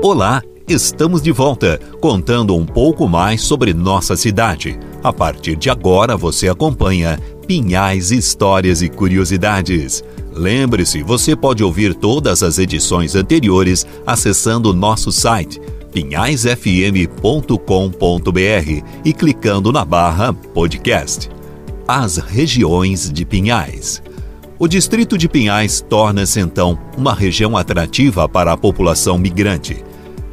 Olá, estamos de volta, contando um pouco mais sobre nossa cidade. A partir de agora você acompanha Pinhais Histórias e Curiosidades. Lembre-se, você pode ouvir todas as edições anteriores acessando nosso site pinhaisfm.com.br e clicando na barra podcast. As regiões de Pinhais. O distrito de Pinhais torna-se então uma região atrativa para a população migrante.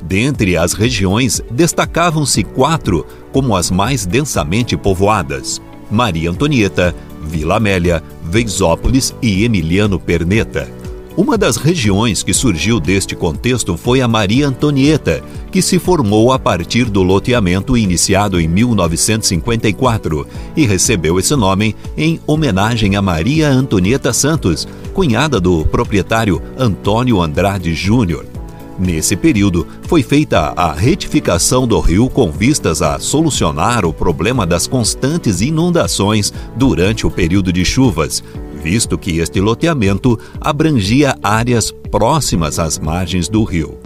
Dentre as regiões, destacavam-se quatro como as mais densamente povoadas: Maria Antonieta, Vila Amélia, Veisópolis e Emiliano Perneta. Uma das regiões que surgiu deste contexto foi a Maria Antonieta, que se formou a partir do loteamento iniciado em 1954 e recebeu esse nome em homenagem a Maria Antonieta Santos, cunhada do proprietário Antônio Andrade Júnior. Nesse período, foi feita a retificação do rio com vistas a solucionar o problema das constantes inundações durante o período de chuvas, visto que este loteamento abrangia áreas próximas às margens do rio.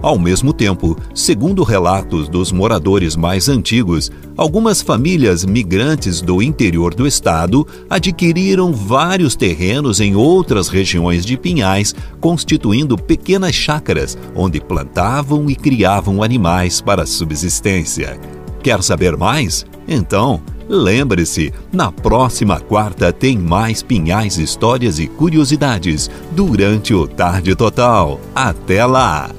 Ao mesmo tempo, segundo relatos dos moradores mais antigos, algumas famílias migrantes do interior do estado adquiriram vários terrenos em outras regiões de Pinhais, constituindo pequenas chácaras onde plantavam e criavam animais para subsistência. Quer saber mais? Então, lembre-se, na próxima quarta tem mais Pinhais histórias e curiosidades durante o Tarde Total. Até lá!